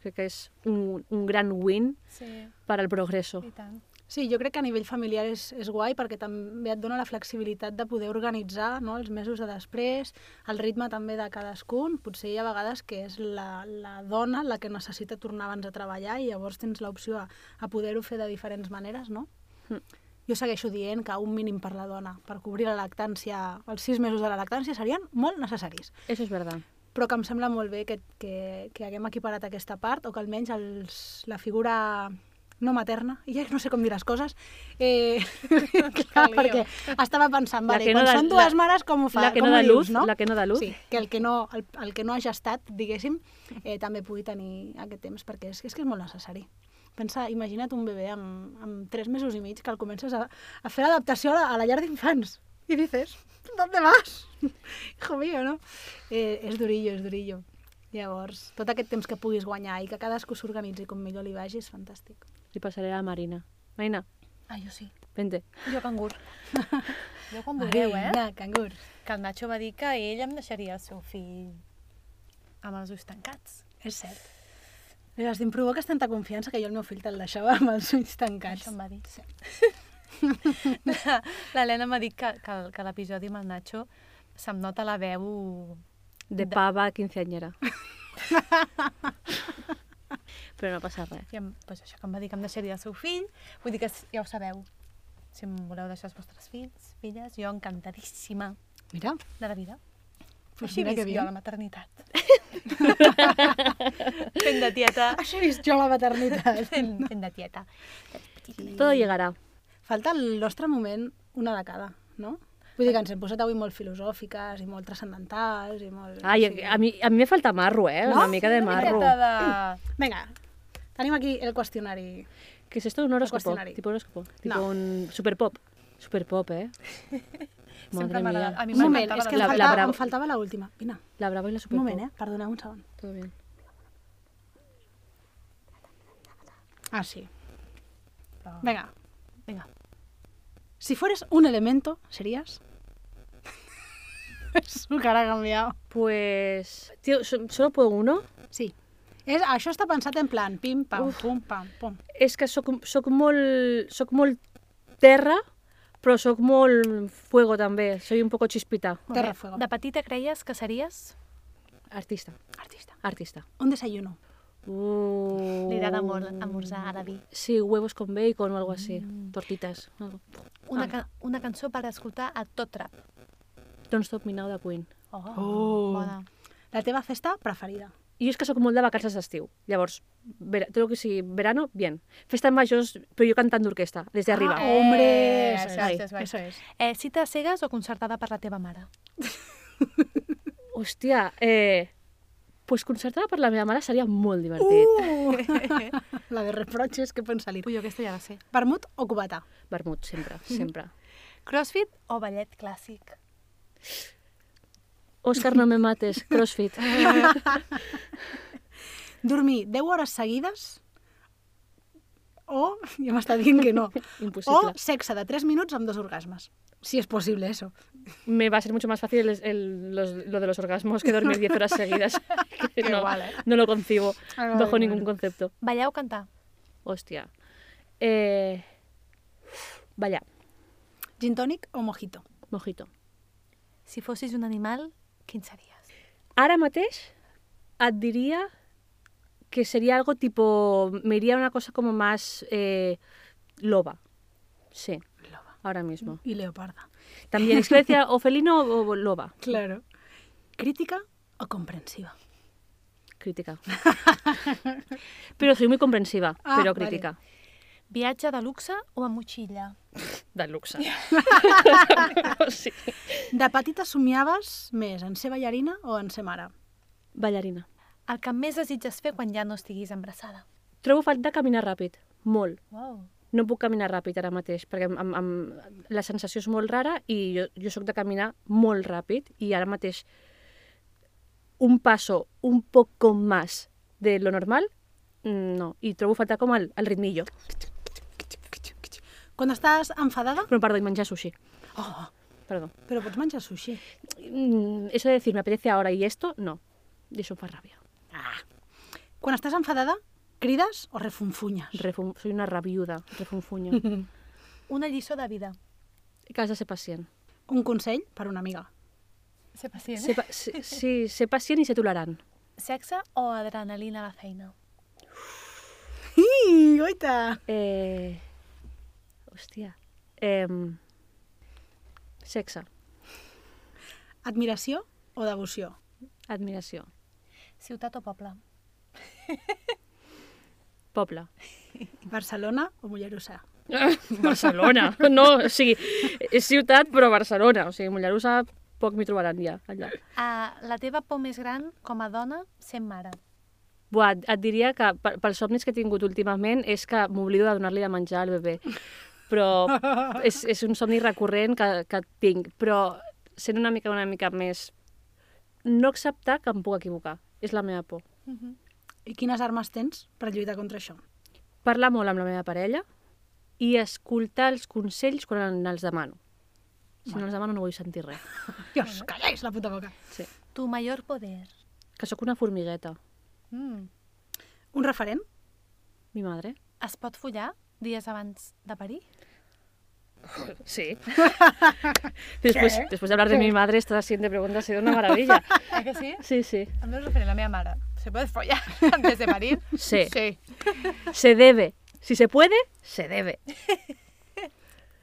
Speaker 2: Crec que és un, un gran win
Speaker 3: Sí,
Speaker 2: per al progreso.
Speaker 3: i tant.
Speaker 1: Sí, jo crec que a nivell familiar és, és guai perquè també et dona la flexibilitat de poder organitzar no, els mesos de després, el ritme també de cadascun. Potser hi ha vegades que és la, la dona la que necessita tornar abans a treballar i llavors tens l'opció a, a poder-ho fer de diferents maneres, no?
Speaker 2: Mm.
Speaker 1: Jo segueixo dient que un mínim per la dona, per cobrir la lactància, els sis mesos de la lactància serien molt necessaris.
Speaker 2: Eso és verdad.
Speaker 1: Però que em sembla molt bé que, que, que haguem equiparat aquesta part, o que almenys els, la figura no materna, i ja no sé com dir les coses, eh, clar, perquè estava pensant, vale,
Speaker 2: no
Speaker 1: quan
Speaker 2: da-
Speaker 1: són dues
Speaker 2: la-
Speaker 1: mares, com ho fa?
Speaker 2: la que no da
Speaker 1: dius,
Speaker 2: luz,
Speaker 1: no?
Speaker 2: la que no da luz.
Speaker 1: Sí, que el que no, el, el que no ha gestat, diguéssim, eh, també pugui tenir aquest temps, perquè és, és que és molt necessari. Pensa, imagina't un bebè amb, amb tres mesos i mig que el comences a, a fer l'adaptació a, la- a la llar d'infants. I dices, ¿dónde vas? Hijo mío, no? Eh, és durillo, és durillo. Llavors, tot aquest temps que puguis guanyar i que cadascú s'organitzi com millor li vagi és fantàstic.
Speaker 2: Li passaré a la Marina. Marina,
Speaker 3: Ah, jo sí.
Speaker 2: vente.
Speaker 3: Jo cangur. Jo quan vulgueu, eh?
Speaker 1: Marina, cangur.
Speaker 3: Que el Nacho va dir que ell em deixaria el seu fill amb els ulls tancats.
Speaker 1: És cert. Llavors, em provoques tanta confiança que jo el meu fill te'l deixava amb els ulls tancats.
Speaker 3: Això em va dir. L'Helena m'ha dit que, que, que l'episodi amb el Nacho se'm nota la veu...
Speaker 2: De
Speaker 3: De-
Speaker 2: pava quinceañera. Però no passa res.
Speaker 3: I em, pues això que em va dir que em deixaria el seu fill, vull dir que ja ho sabeu. Si em voleu deixar els vostres fills, filles, jo encantadíssima
Speaker 1: Mira,
Speaker 3: de la vida.
Speaker 1: pues
Speaker 3: Així
Speaker 1: mira que
Speaker 3: visc jo la maternitat. fent de tieta.
Speaker 1: Això he vist jo la maternitat.
Speaker 3: Fent, fent de tieta.
Speaker 2: Todo llegará.
Speaker 1: Falta el nostre moment una de cada, no? Vull dir que ens hem posat avui molt filosòfiques i molt transcendentals i molt...
Speaker 2: Ai, a mi, a mi me falta marro, eh?
Speaker 1: No?
Speaker 2: Una mica de
Speaker 3: Una
Speaker 2: marro.
Speaker 3: miqueta de...
Speaker 1: Vinga, tenim aquí el qüestionari.
Speaker 2: ¿Qué es esto? ¿Un
Speaker 1: cuestionari.
Speaker 2: ¿Tipo horóscopo? Tipo
Speaker 1: No.
Speaker 2: un superpop. Superpop, ¿eh? Madre mía.
Speaker 3: A mi
Speaker 1: Un moment, és que
Speaker 3: la
Speaker 1: em
Speaker 2: la-
Speaker 3: vida.
Speaker 2: la
Speaker 1: faltava,
Speaker 2: Bravo.
Speaker 1: em faltava l'última. Vine,
Speaker 2: La Bravo y la
Speaker 1: un
Speaker 2: superpop.
Speaker 1: moment, eh? Perdoneu un segon.
Speaker 2: Todo bien.
Speaker 1: Ah, sí.
Speaker 3: Però
Speaker 1: Vinga,
Speaker 3: Vinga.
Speaker 1: Si fueres un elemento, ¿serías? Su cara ha cambiado.
Speaker 2: Pues... Tío, so- solo puedo uno.
Speaker 1: Sí. És, això està pensat en plan pim, pam,
Speaker 2: Uf.
Speaker 1: pum, pam, pum.
Speaker 2: És que sóc, sóc molt... Sóc molt terra, però sóc molt fuego també. Soy un poco chispita.
Speaker 1: Terra, fuego.
Speaker 3: De petita creies que series?
Speaker 2: Artista.
Speaker 1: Artista.
Speaker 2: Artista.
Speaker 1: Un desayuno.
Speaker 2: Uh...
Speaker 3: Li agrada molt esmorzar a la vi.
Speaker 2: Sí, huevos con bacon o algo así. Tortitas. algo.
Speaker 3: Una,
Speaker 2: Ah.
Speaker 3: ca una cançó per escoltar a tot trap.
Speaker 2: Don't Stop Me Now de Queen.
Speaker 3: Oh,
Speaker 1: Oh.
Speaker 3: bona.
Speaker 1: La teva festa preferida.
Speaker 2: I jo és que sóc molt de vacances d'estiu. Llavors, vera, tot el que sigui verano, bien. Festa majors, però jo cantant d'orquestra, des d'arriba.
Speaker 1: Ah, hombre,
Speaker 3: Eh,
Speaker 1: eso, es,
Speaker 3: és, això és.
Speaker 1: eso es.
Speaker 3: Eh, cita cegues o concertada per la teva mare?
Speaker 2: Hòstia, eh, pues concertada per la meva mare seria molt divertit.
Speaker 1: Uh! la de reproches que pot salir.
Speaker 3: Ui, aquesta ja la sé.
Speaker 1: Vermut o cubata?
Speaker 2: Vermut, sempre, sempre.
Speaker 3: Crossfit o ballet clàssic?
Speaker 2: Òscar, no me mates, crossfit.
Speaker 1: Dormir 10 hores seguides o, ja m'està dient que no,
Speaker 2: Imposible.
Speaker 1: o sexe de 3 minuts amb dos orgasmes. Si es posible eso.
Speaker 2: Me va a ser mucho más fácil el- el- los- lo de los orgasmos que dormir 10 horas seguidas. No,
Speaker 3: Igual, ¿eh?
Speaker 2: no lo concibo
Speaker 1: Ay,
Speaker 2: bajo
Speaker 1: bueno.
Speaker 2: ningún concepto.
Speaker 3: Ballar o cantar?
Speaker 2: Hostia. Eh, vaya,
Speaker 1: Gin tònic o mojito?
Speaker 2: mojito.
Speaker 3: Si fossis un animal, quin series?
Speaker 2: Ara mateix et diría que sería algo tipo, me iría a una cosa como más eh, loba. Sí,
Speaker 1: Loba.
Speaker 2: ahora mismo.
Speaker 1: I leoparda.
Speaker 2: También, decía o felino o loba.
Speaker 1: Claro. Crítica o comprensiva?
Speaker 2: Crítica. Pero soy muy comprensiva,
Speaker 1: Ah,
Speaker 2: pero
Speaker 1: vale.
Speaker 2: crítica.
Speaker 3: Viatge de luxe o amb motxilla?
Speaker 2: De luxe. sí.
Speaker 1: De petita somiaves més en ser ballarina o en ser mare?
Speaker 2: Ballarina.
Speaker 3: El que més desitges fer quan ja no estiguis embarassada?
Speaker 2: Trobo falta caminar ràpid, molt.
Speaker 3: Wow.
Speaker 2: No puc caminar ràpid ara mateix, perquè em, em, em, la sensació és molt rara i jo, jo sóc de caminar molt ràpid i ara mateix un passo un poco más de lo normal, mm, no. I trobo falta com el, el ritmillo.
Speaker 1: Quan estàs enfadada,
Speaker 2: Però perdó, i menjar sushi.
Speaker 1: oh,
Speaker 2: Perdó.
Speaker 1: però pots menjar sushi.
Speaker 2: Mm, eso de decir, me apetece ahora y esto, no. Y eso fa ràbia.
Speaker 1: Ah. Quan estàs enfadada, crides o refunfunyes?
Speaker 2: Refum soy una rabiuda, refunfuño.
Speaker 3: Una lliçó de vida.
Speaker 2: que has de ser pacient.
Speaker 1: Un consell per una amiga.
Speaker 3: Ser pacient.
Speaker 2: Ser, pa sí, sí, ser pacient i ser tolerant.
Speaker 3: Sexe o adrenalina a la feina?
Speaker 1: Ii, goita!
Speaker 2: Eh... Hòstia. Eh... Sexe.
Speaker 1: Admiració o devoció?
Speaker 2: Admiració.
Speaker 3: Ciutat o poble?
Speaker 2: Poble.
Speaker 1: Barcelona o Mollerussa?
Speaker 2: Barcelona. No, o sigui, és ciutat, però Barcelona. O sigui, Mollerussa poc m'hi trobaran ja, allà.
Speaker 3: Uh, la teva por més gran com a dona sent mare?
Speaker 2: Buah, et, et diria que pe- pels somnis que he tingut últimament és que m'oblido de donar-li de menjar al bebè. Però és, és un somni recurrent que, que tinc. Però sent una mica una mica més... No acceptar que em puc equivocar. És la meva por.
Speaker 3: Uh -huh.
Speaker 1: I quines armes tens per lluitar contra això?
Speaker 2: Parlar molt amb la meva parella i escoltar els consells quan els demano. Si no els demano no vull sentir res.
Speaker 1: Dios, calláis la puta boca.
Speaker 2: Sí.
Speaker 3: Tu major poder?
Speaker 2: Que sóc una formigueta.
Speaker 3: Mm.
Speaker 1: Un referent?
Speaker 2: Mi madre.
Speaker 3: Es pot follar dies abans de parir?
Speaker 2: Sí. después, después de hablar de mi madre, esta siguiente pregunta ha sido una maravilla.
Speaker 3: Que sí?
Speaker 2: Sí, sí.
Speaker 3: El meu referent, la meva mare. ¿Se puede follar antes de parir?
Speaker 2: Sí.
Speaker 3: Sí.
Speaker 2: Se debe. Si se puede, se debe.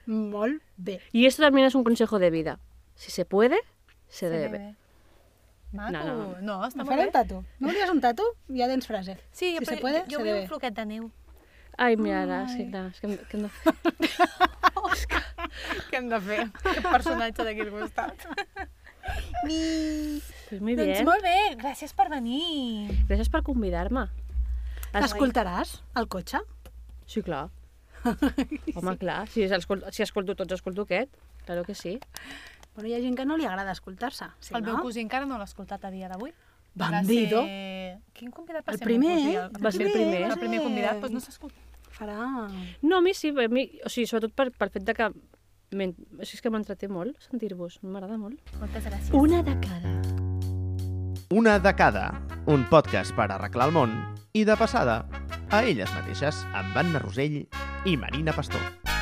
Speaker 1: Molt bé.
Speaker 2: Y esto también es un consejo de vida. Si se puede, se, debe.
Speaker 3: Maco.
Speaker 2: No, no, no.
Speaker 3: no està
Speaker 1: Me
Speaker 3: molt bé.
Speaker 1: un tatu. No volies un tatu? Ja tens frase.
Speaker 3: Sí,
Speaker 1: si
Speaker 3: però
Speaker 1: se puede,
Speaker 3: jo, jo
Speaker 1: se
Speaker 3: vull
Speaker 1: debe.
Speaker 3: un floquet de neu.
Speaker 2: Ai, mira, ara, és que clar, és que, hem- que hem de...
Speaker 3: Què hem de fer? Que personatge d'aquí al costat. Ni...
Speaker 2: Pues muy
Speaker 3: Doncs
Speaker 2: bien.
Speaker 3: molt bé, gràcies per venir.
Speaker 2: Gràcies per convidar-me. Es-
Speaker 1: T'escoltaràs al cotxe?
Speaker 2: Sí, clar. Home, clar, si, escolto, si escolto tots, escolto aquest. Claro que sí.
Speaker 1: Bueno, hi ha gent que no li agrada escoltar-se. Sí,
Speaker 3: el meu
Speaker 1: no?
Speaker 3: cosí encara no l'ha escoltat a dia d'avui.
Speaker 1: Bandido.
Speaker 3: Va ser... Quin convidat va
Speaker 1: El
Speaker 3: ser
Speaker 1: primer,
Speaker 3: meu cosí?
Speaker 1: eh?
Speaker 2: Va ser el primer.
Speaker 3: El primer convidat, doncs no s'ha escoltat.
Speaker 1: Farà...
Speaker 2: No, a mi sí, a mi, o sigui, sobretot per, pel fet de que... Men... O sigui, és que m'entreté molt sentir-vos, m'agrada molt.
Speaker 3: Moltes gràcies.
Speaker 2: Una de cada.
Speaker 4: Una de cada, un podcast per arreglar el món i, de passada, a elles mateixes, amb Anna Rosell i Marina Pastor.